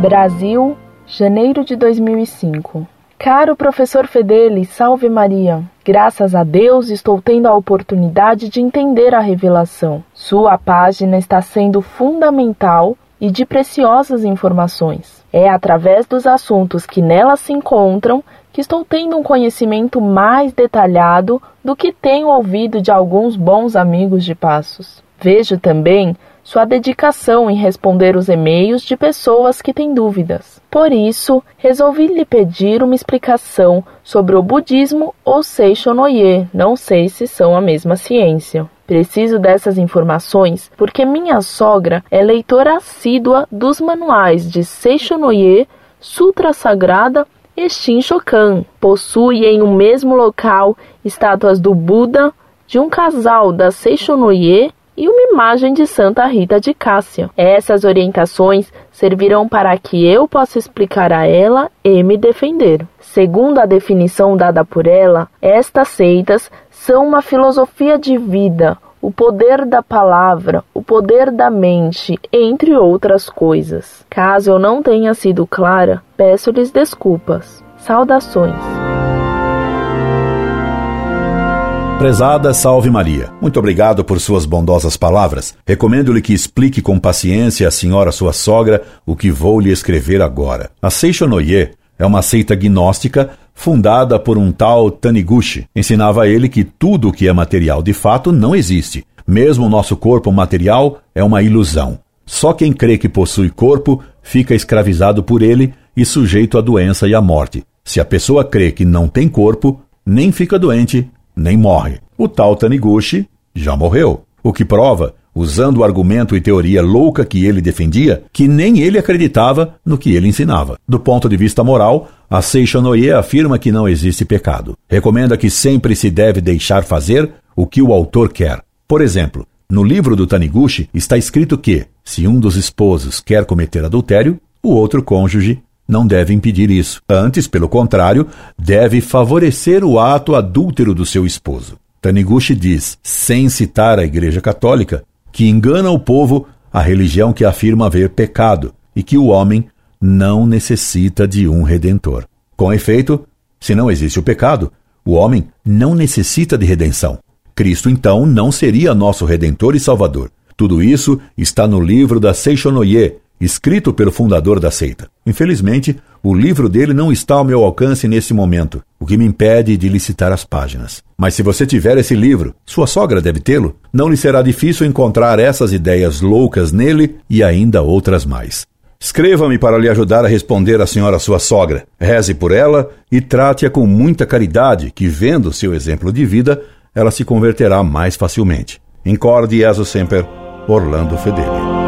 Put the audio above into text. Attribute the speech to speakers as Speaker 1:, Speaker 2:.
Speaker 1: Brasil, janeiro de 2005. Caro professor Fedeli, salve Maria. Graças a Deus estou tendo a oportunidade de entender a revelação. Sua página está sendo fundamental e de preciosas informações. É através dos assuntos que nela se encontram que estou tendo um conhecimento mais detalhado do que tenho ouvido de alguns bons amigos de Passos. Vejo também sua dedicação em responder os e-mails de pessoas que têm dúvidas. Por isso, resolvi lhe pedir uma explicação sobre o budismo ou Seishonoye, não sei se são a mesma ciência. Preciso dessas informações porque minha sogra é leitora assídua dos manuais de Seishonoye, Sutra Sagrada e Shin-Shokan. Possui em um mesmo local estátuas do Buda, de um casal da Seishonoye e uma imagem de Santa Rita de Cássia. Essas orientações servirão para que eu possa explicar a ela e me defender. Segundo a definição dada por ela, estas seitas são uma filosofia de vida, o poder da palavra, o poder da mente, entre outras coisas. Caso eu não tenha sido clara, peço-lhes desculpas. Saudações.
Speaker 2: Prezada Salve Maria, muito obrigado por suas bondosas palavras. Recomendo-lhe que explique com paciência à senhora sua sogra o que vou lhe escrever agora. A Seishonoye é uma seita gnóstica fundada por um tal Taniguchi. Ensinava a ele que tudo o que é material de fato não existe. Mesmo o nosso corpo material é uma ilusão. Só quem crê que possui corpo fica escravizado por ele e sujeito à doença e à morte. Se a pessoa crê que não tem corpo, nem fica doente, nem morre. O tal Taniguchi já morreu. O que prova, usando o argumento e teoria louca que ele defendia, que nem ele acreditava no que ele ensinava. Do ponto de vista moral, a Seishonoye afirma que não existe pecado. Recomenda que sempre se deve deixar fazer o que o autor quer. Por exemplo, no livro do Taniguchi está escrito que, se um dos esposos quer cometer adultério, o outro cônjuge não deve impedir isso. Antes, pelo contrário, deve favorecer o ato adúltero do seu esposo. Taniguchi diz, sem citar a Igreja Católica, que engana o povo a religião que afirma haver pecado e que o homem não necessita de um redentor. Com efeito, se não existe o pecado, o homem não necessita de redenção. Cristo, então, não seria nosso redentor e salvador. Tudo isso está no livro da Seishonoye, escrito pelo fundador da seita. Infelizmente, o livro dele não está ao meu alcance nesse momento, o que me impede de licitar as páginas. Mas se você tiver esse livro, sua sogra deve tê-lo, não lhe será difícil encontrar essas ideias loucas nele e ainda outras mais. Escreva-me para lhe ajudar a responder à senhora sua sogra. Reze por ela e trate-a com muita caridade, que vendo seu exemplo de vida, ela se converterá mais facilmente. Incorde Jesus Semper, Orlando Fedeli.